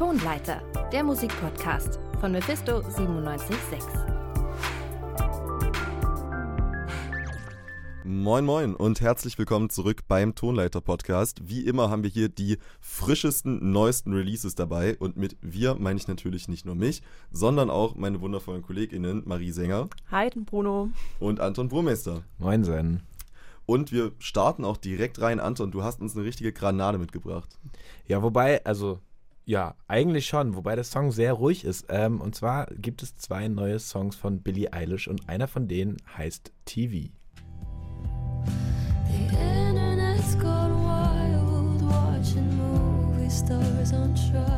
Tonleiter, der Musikpodcast von Mephisto 976. Moin Moin und herzlich willkommen zurück beim Tonleiter Podcast. Wie immer haben wir hier die frischesten, neuesten Releases dabei und mit wir meine ich natürlich nicht nur mich, sondern auch meine wundervollen KollegInnen Marie Sänger. Hi, Bruno. Und Anton Burmeister. Moin Sen. Und wir starten auch direkt rein. Anton, du hast uns eine richtige Granate mitgebracht. Ja, wobei, also, ja, eigentlich schon, wobei der Song sehr ruhig ist. Ähm, und zwar gibt es zwei neue Songs von Billie Eilish und einer von denen heißt TV. The internet's gone wild, watching movie stars on trial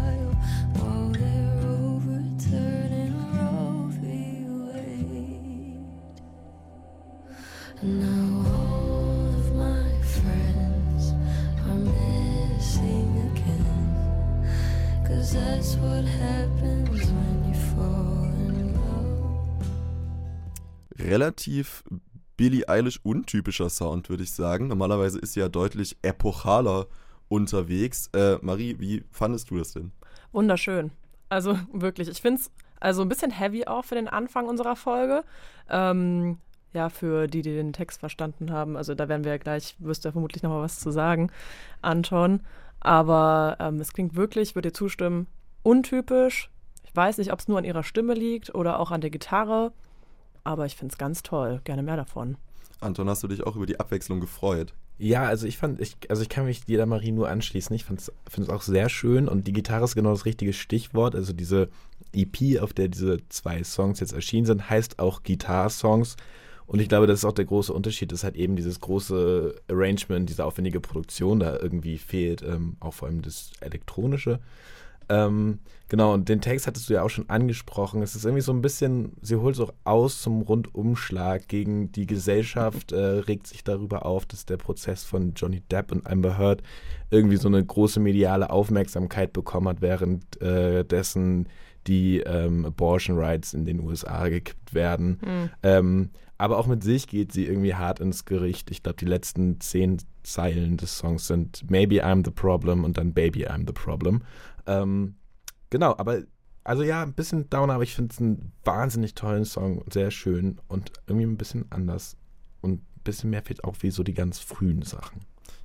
Relativ Billie Eilish untypischer Sound, würde ich sagen. Normalerweise ist sie ja deutlich epochaler unterwegs. Äh, Marie, wie fandest du das denn? Wunderschön. Also wirklich, ich finde es also ein bisschen heavy auch für den Anfang unserer Folge. Ähm, ja, für die, die den Text verstanden haben. Also da werden wir ja gleich, wirst du ja vermutlich nochmal was zu sagen, Anton. Aber ähm, es klingt wirklich, ich würde dir zustimmen, untypisch. Ich weiß nicht, ob es nur an ihrer Stimme liegt oder auch an der Gitarre. Aber ich finde es ganz toll. Gerne mehr davon. Anton, hast du dich auch über die Abwechslung gefreut? Ja, also ich fand, ich, also ich kann mich jeder Marie nur anschließen. Ich finde es auch sehr schön und die Gitarre ist genau das richtige Stichwort. Also diese EP, auf der diese zwei Songs jetzt erschienen sind, heißt auch Gitarre-Songs. Und ich glaube, das ist auch der große Unterschied, dass halt eben dieses große Arrangement, diese aufwendige Produktion da irgendwie fehlt, ähm, auch vor allem das Elektronische. Ähm, genau, und den Text hattest du ja auch schon angesprochen. Es ist irgendwie so ein bisschen, sie holt so aus zum Rundumschlag gegen die Gesellschaft, äh, regt sich darüber auf, dass der Prozess von Johnny Depp und Amber Heard irgendwie so eine große mediale Aufmerksamkeit bekommen hat, während äh, dessen die ähm, Abortion Rights in den USA gekippt werden. Mhm. Ähm, aber auch mit sich geht sie irgendwie hart ins Gericht. Ich glaube, die letzten zehn Zeilen des Songs sind Maybe I'm the Problem und dann Baby I'm the Problem. Ähm, genau, aber also ja, ein bisschen downer, aber ich finde es einen wahnsinnig tollen Song, sehr schön und irgendwie ein bisschen anders und ein bisschen mehr fehlt auch wie so die ganz frühen Sachen.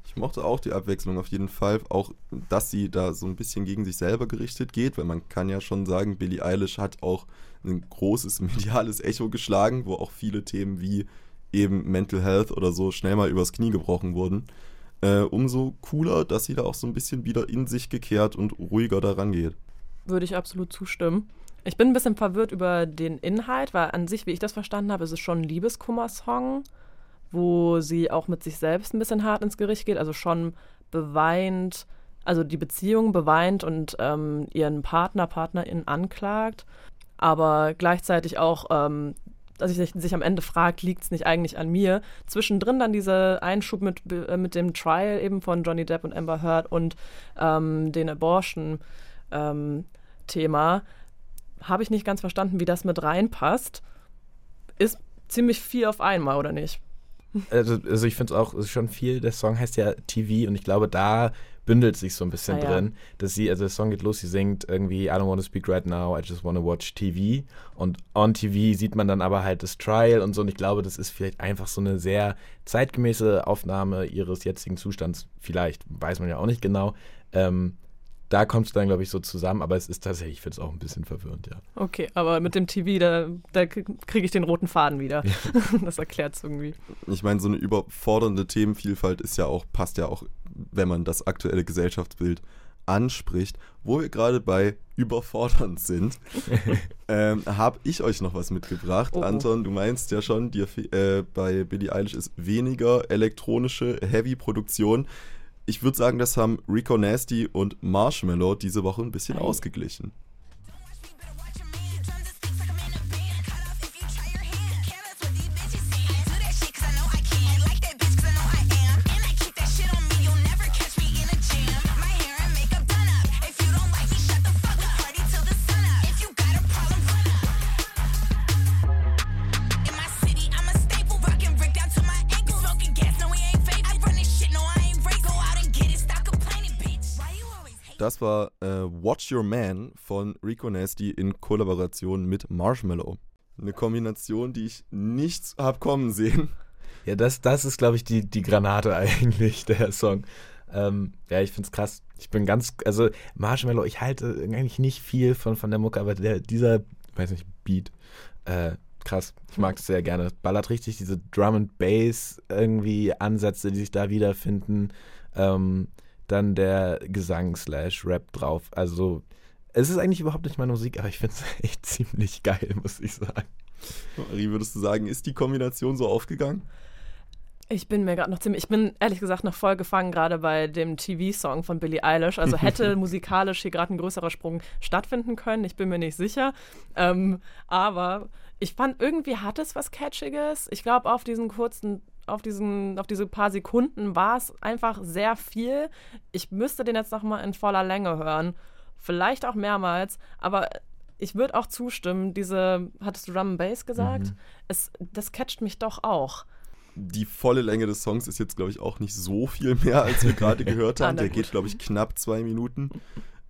Ich mochte auch die Abwechslung auf jeden Fall, auch dass sie da so ein bisschen gegen sich selber gerichtet geht, weil man kann ja schon sagen, Billie Eilish hat auch ein großes mediales Echo geschlagen, wo auch viele Themen wie eben Mental Health oder so schnell mal übers Knie gebrochen wurden. Äh, umso cooler, dass sie da auch so ein bisschen wieder in sich gekehrt und ruhiger daran geht. Würde ich absolut zustimmen. Ich bin ein bisschen verwirrt über den Inhalt, weil an sich, wie ich das verstanden habe, ist es schon ein Liebeskummer-Song, wo sie auch mit sich selbst ein bisschen hart ins Gericht geht, also schon beweint, also die Beziehung beweint und ähm, ihren Partner, Partnerin anklagt, aber gleichzeitig auch ähm, dass sich, sich am Ende fragt, liegt es nicht eigentlich an mir? Zwischendrin dann dieser Einschub mit, äh, mit dem Trial eben von Johnny Depp und Amber Heard und ähm, den Abortion-Thema. Habe ich nicht ganz verstanden, wie das mit reinpasst. Ist ziemlich viel auf einmal, oder nicht? Also, also ich finde es auch schon viel, der Song heißt ja TV und ich glaube, da bündelt sich so ein bisschen Ah, ja. drin, dass sie, also der Song geht los, sie singt irgendwie I don't want to speak right now, I just want to watch TV und on TV sieht man dann aber halt das Trial und so und ich glaube, das ist vielleicht einfach so eine sehr zeitgemäße Aufnahme ihres jetzigen Zustands, vielleicht, weiß man ja auch nicht genau, ähm, da kommt es dann, glaube ich, so zusammen, aber es ist tatsächlich, ich finde es auch ein bisschen verwirrend, ja. Okay, aber mit dem TV, da, da kriege ich den roten Faden wieder. das erklärt es irgendwie. Ich meine, so eine überfordernde Themenvielfalt ist ja auch, passt ja auch, wenn man das aktuelle Gesellschaftsbild anspricht. Wo wir gerade bei überfordernd sind, ähm, habe ich euch noch was mitgebracht. Oh, oh. Anton, du meinst ja schon, dir, äh, bei Billie Eilish ist weniger elektronische Heavy-Produktion. Ich würde sagen, das haben Rico Nasty und Marshmallow diese Woche ein bisschen Ei. ausgeglichen. Das war äh, Watch Your Man von Rico Nasty in Kollaboration mit Marshmallow. Eine Kombination, die ich nicht hab kommen sehen. Ja, das, das ist, glaube ich, die, die Granate eigentlich, der Song. Ähm, ja, ich find's krass. Ich bin ganz, also Marshmallow, ich halte eigentlich nicht viel von, von der Mucke, aber der, dieser, weiß nicht, Beat, äh, krass. Ich mag es sehr gerne. Ballert richtig diese Drum and Bass irgendwie Ansätze, die sich da wiederfinden. Ähm, dann der Gesang slash Rap drauf. Also es ist eigentlich überhaupt nicht meine Musik, aber ich finde es echt ziemlich geil, muss ich sagen. Marie, würdest du sagen, ist die Kombination so aufgegangen? Ich bin mir gerade noch ziemlich, ich bin ehrlich gesagt noch voll gefangen gerade bei dem TV-Song von Billie Eilish. Also hätte musikalisch hier gerade ein größerer Sprung stattfinden können, ich bin mir nicht sicher. Ähm, aber ich fand irgendwie hat es was Catchiges. Ich glaube, auf diesen kurzen, auf diesen, auf diese paar Sekunden war es einfach sehr viel. Ich müsste den jetzt nochmal in voller Länge hören. Vielleicht auch mehrmals, aber ich würde auch zustimmen, diese, hattest du Drum Bass gesagt? Mhm. Es, das catcht mich doch auch. Die volle Länge des Songs ist jetzt, glaube ich, auch nicht so viel mehr, als wir gerade gehört Ah, haben. na Der gut. geht, glaube ich, knapp zwei Minuten.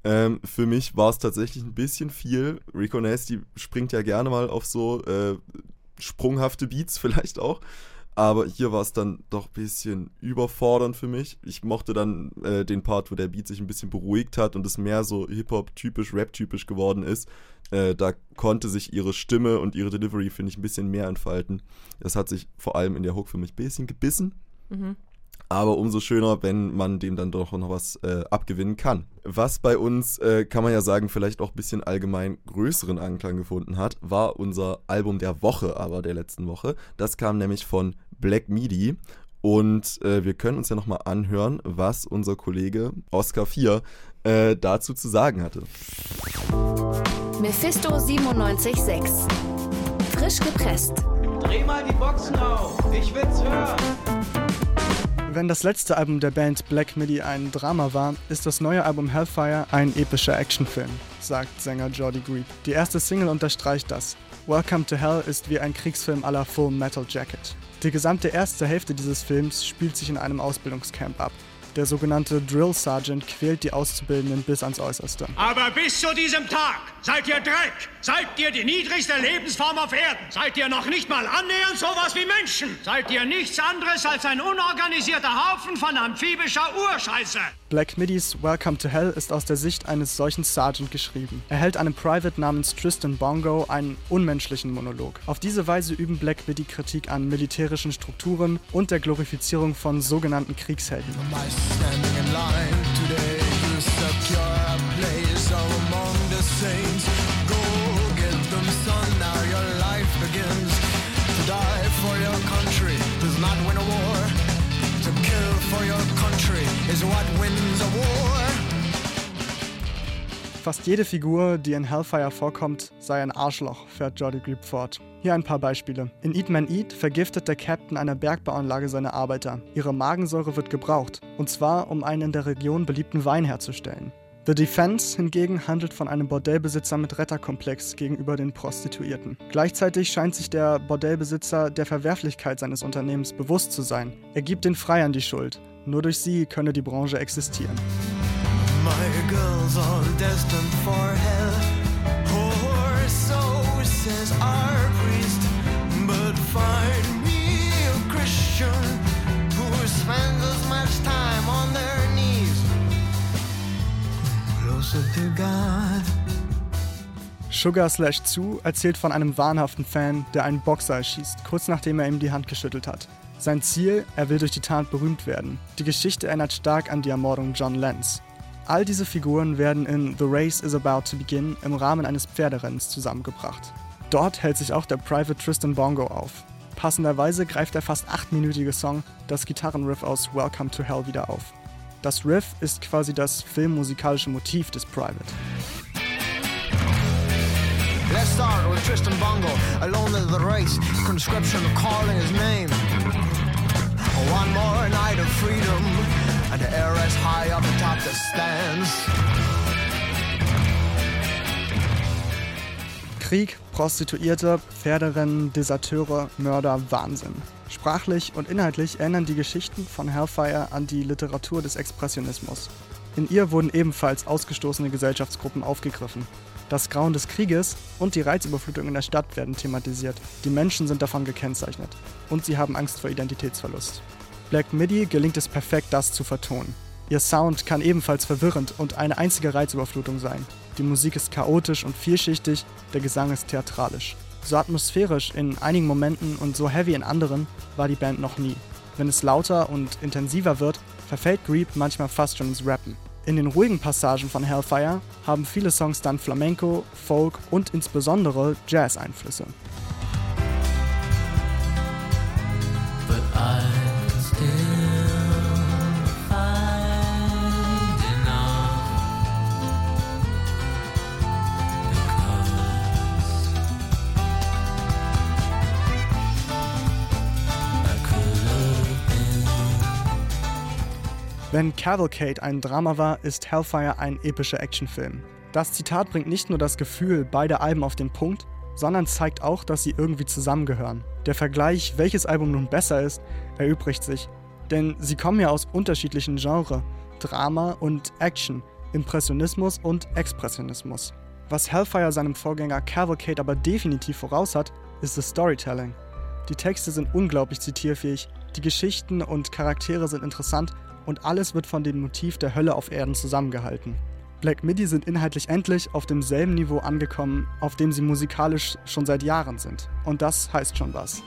Ähm, für mich war es tatsächlich ein bisschen viel. Rico Nasty springt ja gerne mal auf so äh, sprunghafte Beats vielleicht auch. Aber hier war es dann doch ein bisschen überfordernd für mich. Ich mochte dann äh, den Part, wo der Beat sich ein bisschen beruhigt hat und es mehr so Hip-Hop-typisch, Rap-typisch geworden ist. Äh, da konnte sich ihre Stimme und ihre Delivery, finde ich, ein bisschen mehr entfalten. Das hat sich vor allem in der Hook für mich ein bisschen gebissen. Mhm. Aber umso schöner, wenn man dem dann doch noch was äh, abgewinnen kann. Was bei uns, äh, kann man ja sagen, vielleicht auch ein bisschen allgemein größeren Anklang gefunden hat, war unser Album der Woche, aber der letzten Woche. Das kam nämlich von Black Midi. Und äh, wir können uns ja nochmal anhören, was unser Kollege Oscar 4 äh, dazu zu sagen hatte. Mephisto 976. Frisch gepresst. Dreh mal die Boxen auf, ich will's hören. Wenn das letzte Album der Band Black Midi ein Drama war, ist das neue Album Hellfire ein epischer Actionfilm, sagt Sänger Jordi Grebe. Die erste Single unterstreicht das. Welcome to Hell ist wie ein Kriegsfilm aller Full Metal Jacket. Die gesamte erste Hälfte dieses Films spielt sich in einem Ausbildungscamp ab. Der sogenannte Drill Sergeant quält die Auszubildenden bis ans Äußerste. Aber bis zu diesem Tag seid ihr Dreck, seid ihr die niedrigste Lebensform auf Erden, seid ihr noch nicht mal annähernd sowas wie Menschen, seid ihr nichts anderes als ein unorganisierter Haufen von amphibischer Urscheiße. Black Midis Welcome to Hell ist aus der Sicht eines solchen Sergeant geschrieben. Er hält einem Private namens Tristan Bongo einen unmenschlichen Monolog. Auf diese Weise üben Black Midi Kritik an militärischen Strukturen und der Glorifizierung von sogenannten Kriegshelden. Fast jede Figur, die in Hellfire vorkommt, sei ein Arschloch, fährt Jordi Grebe fort. Hier ein paar Beispiele. In Eat Man Eat vergiftet der Captain einer Bergbauanlage seine Arbeiter. Ihre Magensäure wird gebraucht, und zwar um einen in der Region beliebten Wein herzustellen. The Defense hingegen handelt von einem Bordellbesitzer mit Retterkomplex gegenüber den Prostituierten. Gleichzeitig scheint sich der Bordellbesitzer der Verwerflichkeit seines Unternehmens bewusst zu sein. Er gibt den Freiern die Schuld. Nur durch sie könne die Branche existieren. My girls are destined for hell. Or so says our priest. But find me a Christian who spends as much time on their knees. Closer to God. Sugar Slash Zu erzählt von einem wahnhaften Fan, der einen Boxer erschießt, kurz nachdem er ihm die Hand geschüttelt hat. Sein Ziel, er will durch die Tat berühmt werden. Die Geschichte erinnert stark an die Ermordung John Lenz. All diese Figuren werden in The Race is About to Begin im Rahmen eines Pferderennens zusammengebracht. Dort hält sich auch der Private Tristan Bongo auf. Passenderweise greift der fast achtminütige Song das Gitarrenriff aus Welcome to Hell wieder auf. Das Riff ist quasi das filmmusikalische Motiv des Private. Let's start with Tristan Bongo, alone in the race, conscription calling his name. One more night of freedom, and the air is high up atop the stands. Krieg, Prostituierte, Pferderennen, Deserteure, Mörder, Wahnsinn. Sprachlich und inhaltlich erinnern die Geschichten von Hellfire an die Literatur des Expressionismus. In ihr wurden ebenfalls ausgestoßene Gesellschaftsgruppen aufgegriffen. Das Grauen des Krieges und die Reizüberflutung in der Stadt werden thematisiert. Die Menschen sind davon gekennzeichnet. Und sie haben Angst vor Identitätsverlust. Black Midi gelingt es perfekt, das zu vertonen. Ihr Sound kann ebenfalls verwirrend und eine einzige Reizüberflutung sein. Die Musik ist chaotisch und vielschichtig, der Gesang ist theatralisch. So atmosphärisch in einigen Momenten und so heavy in anderen war die Band noch nie. Wenn es lauter und intensiver wird, verfällt Greep manchmal fast schon ins Rappen. In den ruhigen Passagen von Hellfire haben viele Songs dann Flamenco, Folk und insbesondere Jazz-Einflüsse. But I'm Wenn Cavalcade ein Drama war, ist Hellfire ein epischer Actionfilm. Das Zitat bringt nicht nur das Gefühl beider Alben auf den Punkt, sondern zeigt auch, dass sie irgendwie zusammengehören. Der Vergleich, welches Album nun besser ist, erübrigt sich. Denn sie kommen ja aus unterschiedlichen Genres. Drama und Action, Impressionismus und Expressionismus. Was Hellfire seinem Vorgänger Cavalcade aber definitiv voraus hat, ist das Storytelling. Die Texte sind unglaublich zitierfähig, die Geschichten und Charaktere sind interessant und alles wird von dem Motiv der Hölle auf Erden zusammengehalten. Black Midi sind inhaltlich endlich auf demselben Niveau angekommen, auf dem sie musikalisch schon seit Jahren sind. Und das heißt schon was.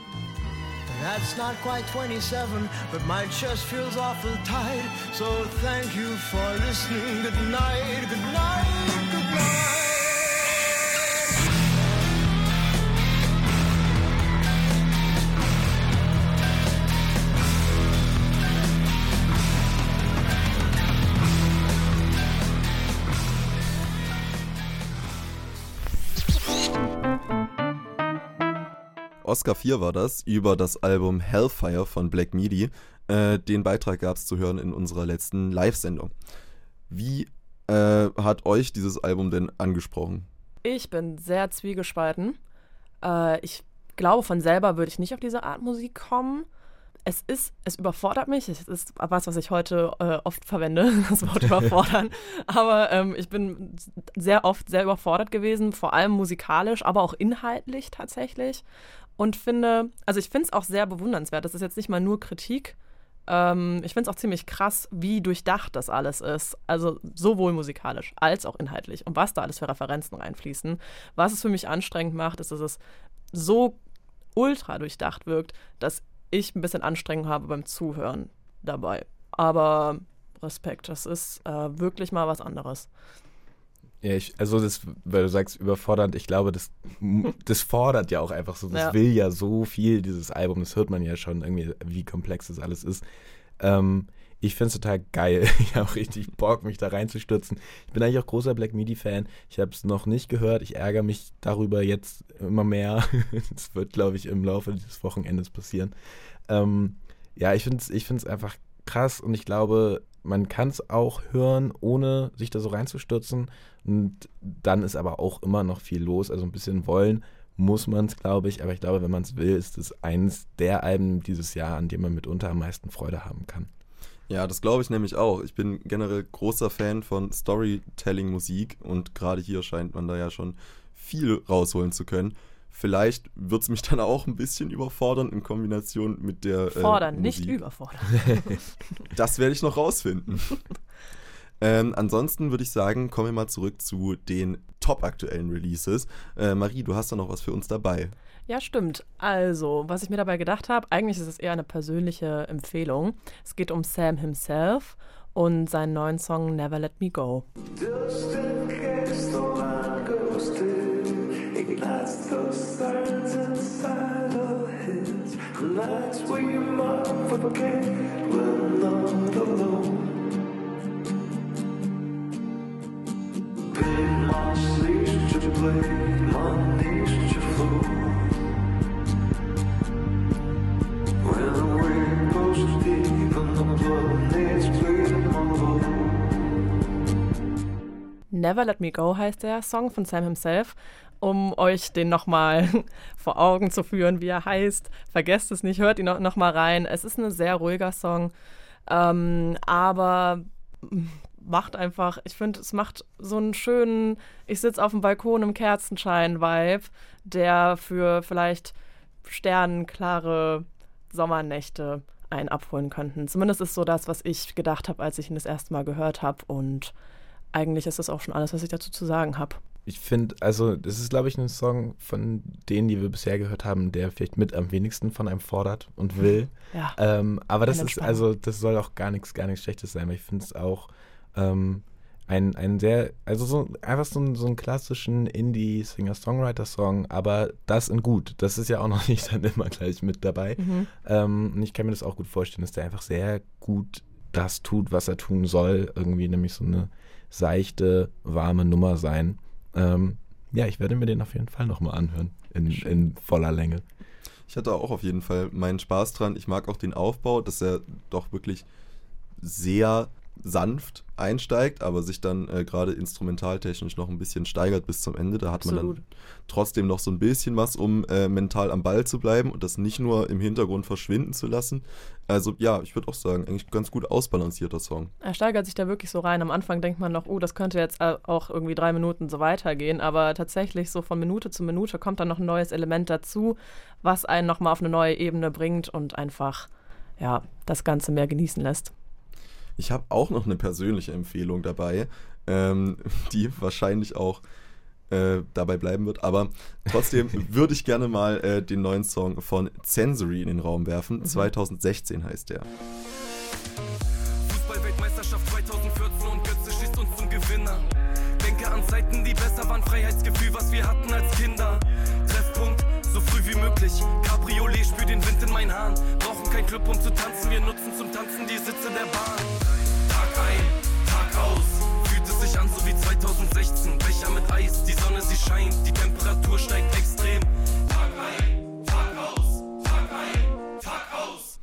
That's not quite 27, but my chest feels awful tight. So thank you for listening. Good night, good night, good night. Oscar 4 war das, über das Album Hellfire von Black Midi. Äh, den Beitrag gab es zu hören in unserer letzten Live-Sendung. Wie äh, hat euch dieses Album denn angesprochen? Ich bin sehr zwiegespalten. Äh, ich glaube, von selber würde ich nicht auf diese Art Musik kommen. Es ist, es überfordert mich. Es ist was, was ich heute äh, oft verwende, das Wort überfordern. aber ähm, ich bin sehr oft sehr überfordert gewesen, vor allem musikalisch, aber auch inhaltlich tatsächlich. Und finde, also ich finde es auch sehr bewundernswert. Das ist jetzt nicht mal nur Kritik. Ähm, ich finde es auch ziemlich krass, wie durchdacht das alles ist. Also sowohl musikalisch als auch inhaltlich. Und was da alles für Referenzen reinfließen. Was es für mich anstrengend macht, ist, dass es so ultra durchdacht wirkt, dass ich ein bisschen Anstrengung habe beim Zuhören dabei. Aber Respekt, das ist äh, wirklich mal was anderes. Ja, ich, also das, weil du sagst überfordernd, ich glaube, das, das fordert ja auch einfach so, das Ja. will ja so viel, dieses Album, das hört man ja schon irgendwie, wie komplex das alles ist. Ähm, ich finde es total geil. Ich habe richtig Bock, mich da reinzustürzen. Ich bin eigentlich auch großer Black Midi-Fan. Ich habe es noch nicht gehört. Ich ärgere mich darüber jetzt immer mehr. Das wird, glaube ich, im Laufe dieses Wochenendes passieren. Ähm, ja, ich finde es ich einfach krass und ich glaube, man kann es auch hören, ohne sich da so reinzustürzen. Und dann ist aber auch immer noch viel los. Also ein bisschen wollen muss man es, glaube ich. Aber ich glaube, wenn man es will, ist es eines der Alben dieses Jahr, an dem man mitunter am meisten Freude haben kann. Ja, das glaube ich nämlich auch. Ich bin generell großer Fan von Storytelling-Musik und gerade hier scheint man da ja schon viel rausholen zu können. Vielleicht wird es mich dann auch ein bisschen überfordern in Kombination mit der. äh, Fordern, nicht Musik. überfordern. Das werde ich noch rausfinden. ähm, ansonsten würde ich sagen, kommen wir mal zurück zu den top aktuellen Releases. Äh, Marie, du hast da noch was für uns dabei. Ja, stimmt. Also, was ich mir dabei gedacht habe, eigentlich ist es eher eine persönliche Empfehlung. Es geht um Sam himself und seinen neuen Song Never Let Me Go. Nights we might forget we're Never Let Me Go heißt der Song von Sam himself. Um euch den nochmal vor Augen zu führen, wie er heißt. Vergesst es nicht, hört ihn noch, noch mal rein. Es ist ein sehr ruhiger Song, ähm, aber macht einfach, ich finde, es macht so einen schönen, ich sitze auf dem Balkon im Kerzenschein-Vibe, der für vielleicht sternenklare Sommernächte einen abholen könnten. Zumindest ist so das, was ich gedacht habe, als ich ihn das erste Mal gehört habe. Und eigentlich ist das auch schon alles, was ich dazu zu sagen habe. Ich finde, also das ist, glaube ich, ein Song von denen, die wir bisher gehört haben, der vielleicht mit am wenigsten von einem fordert und will. Ja. Ähm, aber das ist, also das soll auch gar nichts, gar nichts Schlechtes sein, weil ich finde es auch ähm, ein, ein sehr, also so einfach so, ein- so einen klassischen Indie-Singer-Songwriter-Song, aber das in gut. Das ist ja auch noch nicht dann immer gleich mit dabei. Mhm. Ähm, und ich kann mir das auch gut vorstellen, dass der einfach sehr gut das tut, was er tun soll. Irgendwie nämlich so eine seichte, warme Nummer sein. Ähm, ja, ich werde mir den auf jeden Fall nochmal anhören. In, in voller Länge. Ich hatte auch auf jeden Fall meinen Spaß dran. Ich mag auch den Aufbau, dass er doch wirklich sehr sanft einsteigt, aber sich dann äh, gerade instrumentaltechnisch noch ein bisschen steigert bis zum Ende. Da hat man Absolut. dann trotzdem noch so ein bisschen was, um äh, mental am Ball zu bleiben und das nicht nur im Hintergrund verschwinden zu lassen. Also ja, ich würde auch sagen, eigentlich ganz gut ausbalancierter Song. Er steigert sich da wirklich so rein. Am Anfang denkt man noch, oh, das könnte jetzt äh, auch irgendwie drei Minuten so weitergehen. Aber tatsächlich so von Minute zu Minute kommt dann noch ein neues Element dazu, was einen nochmal auf eine neue Ebene bringt und einfach, ja, das Ganze mehr genießen lässt. Ich habe auch noch eine persönliche Empfehlung dabei, ähm, die wahrscheinlich auch äh, dabei bleiben wird. Aber trotzdem würde ich gerne mal äh, den neuen Song von Sensory in den Raum werfen. 2016 heißt der. Fußball-Weltmeisterschaft 2014 und Götze schießt uns zum Gewinner. Denke an Zeiten, die besser waren, Freiheitsgefühl, was wir hatten als Kinder. Wie möglich. Cabriolet, spür den Wind in meinen Haaren. Brauchen kein Club, um zu tanzen, wir nutzen zum Tanzen die Sitze der Bahn. Tag ein, Tag aus, fühlt es sich an so wie 2016. Becher mit Eis, die Sonne, sie scheint, die Temperatur steigt extrem. Tag ein, Tag aus, Tag ein, Tag aus.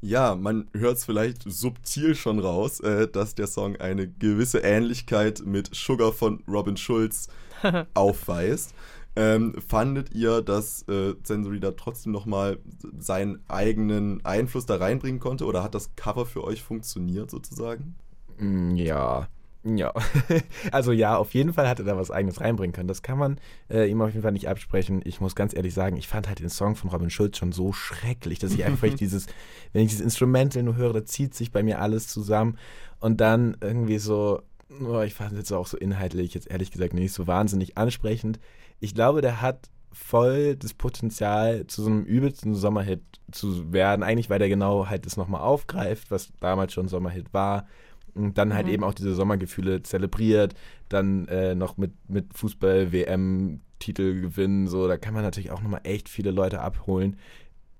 Ja, man hört es vielleicht subtil schon raus, äh, dass der Song eine gewisse Ähnlichkeit mit Sugar von Robin Schulz aufweist. Ähm, fandet ihr, dass äh, Sensory da trotzdem nochmal seinen eigenen Einfluss da reinbringen konnte oder hat das Cover für euch funktioniert sozusagen? Mm, Ja. Ja. also ja, auf jeden Fall hat er da was eigenes reinbringen können. Das kann man äh, ihm auf jeden Fall nicht absprechen. Ich muss ganz ehrlich sagen, ich fand halt den Song von Robin Schulz schon so schrecklich, dass ich einfach dieses, wenn ich dieses Instrumental nur höre, da zieht sich bei mir alles zusammen. Und dann irgendwie so, oh, ich fand es jetzt auch so inhaltlich, jetzt ehrlich gesagt nicht so wahnsinnig ansprechend. Ich glaube, der hat voll das Potenzial, zu so einem übelsten Sommerhit zu werden. Eigentlich, weil der genau halt das nochmal aufgreift, was damals schon Sommerhit war. Und dann halt Mhm. eben auch diese Sommergefühle zelebriert, dann äh, noch mit, mit Fußball-WM-Titel gewinnen, so, da kann man natürlich auch nochmal echt viele Leute abholen.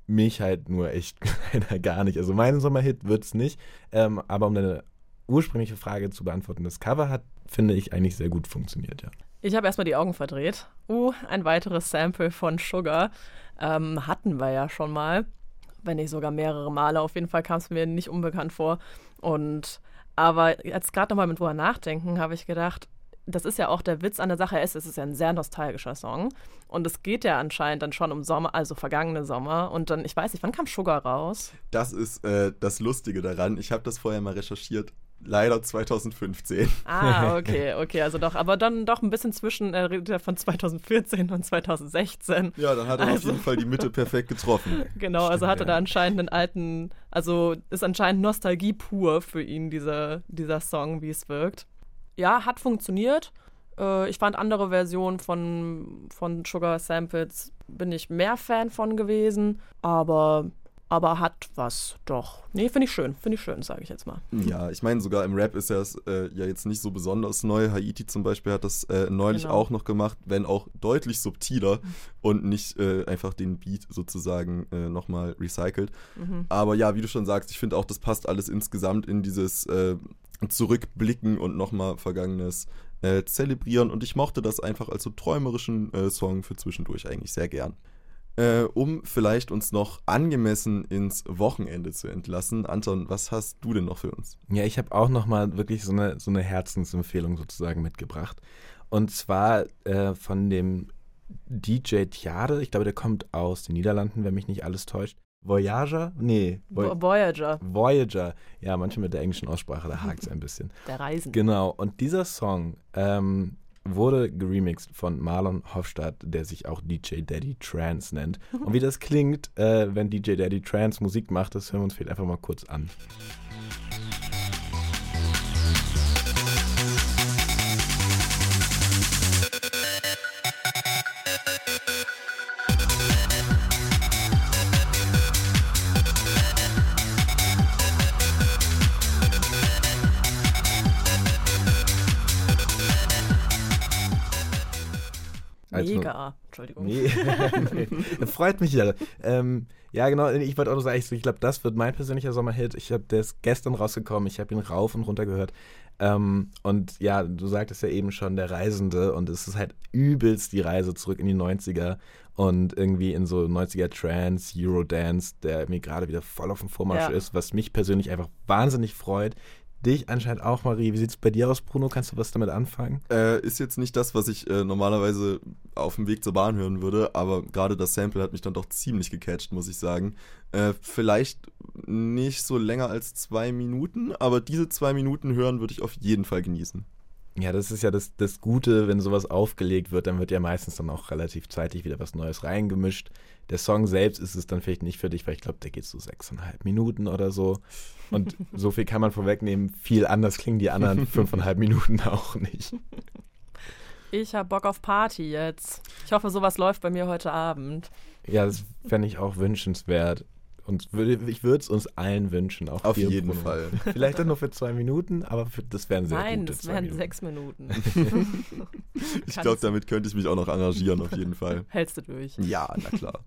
Mich halt nur echt leider gar nicht. Also mein Sommerhit wird es nicht, ähm, aber um deine ursprüngliche Frage zu beantworten, das Cover hat, finde ich, eigentlich sehr gut funktioniert, ja. Ich habe erstmal die Augen verdreht. Uh, ein weiteres Sample von Sugar. Ähm, hatten wir ja schon mal. Wenn nicht sogar mehrere Male. Auf jeden Fall kam es mir nicht unbekannt vor. Und aber jetzt gerade nochmal mit drüber nachdenken, habe ich gedacht, das ist ja auch der Witz an der Sache. Es ist ja ein sehr nostalgischer Song. Und es geht ja anscheinend dann schon um Sommer, also vergangene Sommer. Und dann, ich weiß nicht, wann kam Sugar raus? Das ist äh, das Lustige daran. Ich habe das vorher mal recherchiert. Leider 2015. Ah, okay, okay, also doch, aber dann doch ein bisschen zwischen, er redet ja von 2014 und 2016. Ja, dann hat er auf Also- jeden Fall die Mitte perfekt getroffen. Genau, also hatte ja. da anscheinend einen alten, also ist anscheinend Nostalgie pur für ihn, dieser, dieser Song, wie es wirkt. Ja, hat funktioniert. Äh, ich fand andere Versionen von, von Sugar Samples, bin ich mehr Fan von gewesen, aber, aber hat was, doch. Nee, finde ich schön, finde ich schön, sage ich jetzt mal. Ja, ich meine, sogar im Rap ist das äh, ja jetzt nicht so besonders neu. Haiti zum Beispiel hat das äh, neulich Genau. auch noch gemacht, wenn auch deutlich subtiler und nicht äh, einfach den Beat sozusagen äh, nochmal recycelt. Mhm. Aber ja, wie du schon sagst, ich finde auch, das passt alles insgesamt in dieses äh, Zurückblicken und nochmal Vergangenes äh, zelebrieren. Und ich mochte das einfach als so träumerischen äh, Song für zwischendurch eigentlich sehr gern. Äh, um vielleicht uns noch angemessen ins Wochenende zu entlassen. Anton, was hast du denn noch für uns? Ja, ich habe auch nochmal wirklich so eine, so eine Herzensempfehlung sozusagen mitgebracht. Und zwar äh, von dem DJ Tjade, ich glaube, der kommt aus den Niederlanden, wenn mich nicht alles täuscht. Voyager? Nee. Vo- Voyager, Voyager. Ja, manchmal mit der englischen Aussprache, da hakt es ein bisschen. der Reisen. Genau, und dieser Song ähm, wurde geremixed von Marlon Hofstadt, der sich auch DJ Daddy Trance nennt. Und wie das klingt, äh, wenn DJ Daddy Trance Musik macht, das hören wir uns vielleicht einfach mal kurz an. Entschuldigung. Nee, nee. Freut mich ja. Ähm, ja, genau. Ich wollte auch noch sagen, ich, ich glaube, das wird mein persönlicher Sommerhit. Ich habe der ist gestern rausgekommen. Ich habe ihn rauf und runter gehört. Ähm, und ja, du sagtest ja eben schon, der Reisende. Und es ist halt übelst die Reise zurück in die 90er und irgendwie in so 90er Trance, Eurodance, der mir gerade wieder voll auf dem Vormarsch Ja. ist, was mich persönlich einfach wahnsinnig freut. Dich anscheinend auch, Marie. Wie sieht es bei dir aus, Bruno? Kannst du was damit anfangen? Äh, ist jetzt nicht das, was ich äh, normalerweise auf dem Weg zur Bahn hören würde, aber gerade das Sample hat mich dann doch ziemlich gecatcht, muss ich sagen. Äh, vielleicht nicht so länger als zwei Minuten, aber diese zwei Minuten hören würde ich auf jeden Fall genießen. Ja, das ist ja das, das Gute, wenn sowas aufgelegt wird, dann wird ja meistens dann auch relativ zeitig wieder was Neues reingemischt. Der Song selbst ist es dann vielleicht nicht für dich, weil ich glaube, der geht so sechseinhalb Minuten oder so. Und so viel kann man vorwegnehmen. Viel anders klingen die anderen fünfeinhalb Minuten auch nicht. Ich habe Bock auf Party jetzt. Ich hoffe, sowas läuft bei mir heute Abend. Ja, das fände ich auch wünschenswert. Und würde, ich würde es uns allen wünschen. Auch Auf jeden Bruno. Fall. Vielleicht dann nur für zwei Minuten, aber für, das wären sehr Nein, gute das wären Minuten. sechs Minuten. Ich glaube, damit könnte ich mich auch noch engagieren, auf jeden Fall. Hältst du durch. Ja, na klar.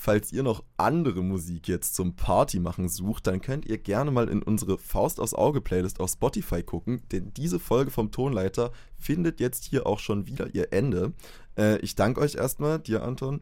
Falls ihr noch andere Musik jetzt zum Partymachen sucht, dann könnt ihr gerne mal in unsere Faust aus Auge Playlist auf Spotify gucken, denn diese Folge vom Tonleiter findet jetzt hier auch schon wieder ihr Ende. Äh, ich danke euch erstmal, dir Anton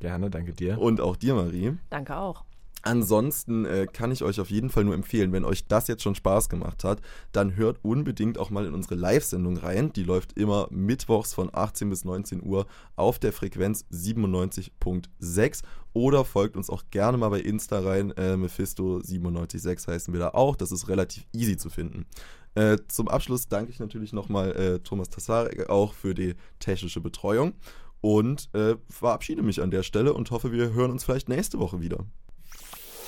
Gerne, danke dir. und auch dir Marie. Danke auch. Ansonsten äh, kann ich euch auf jeden Fall nur empfehlen, wenn euch das jetzt schon Spaß gemacht hat, dann hört unbedingt auch mal in unsere Live-Sendung rein. Die läuft immer mittwochs von 18 bis 19 Uhr auf der Frequenz 97.6 oder folgt uns auch gerne mal bei Insta rein. Äh, Mephisto976 heißen wir da auch. Das ist relativ easy zu finden. Äh, zum Abschluss danke ich natürlich nochmal äh, Thomas Tassarek auch für die technische Betreuung und äh, verabschiede mich an der Stelle und hoffe, wir hören uns vielleicht nächste Woche wieder.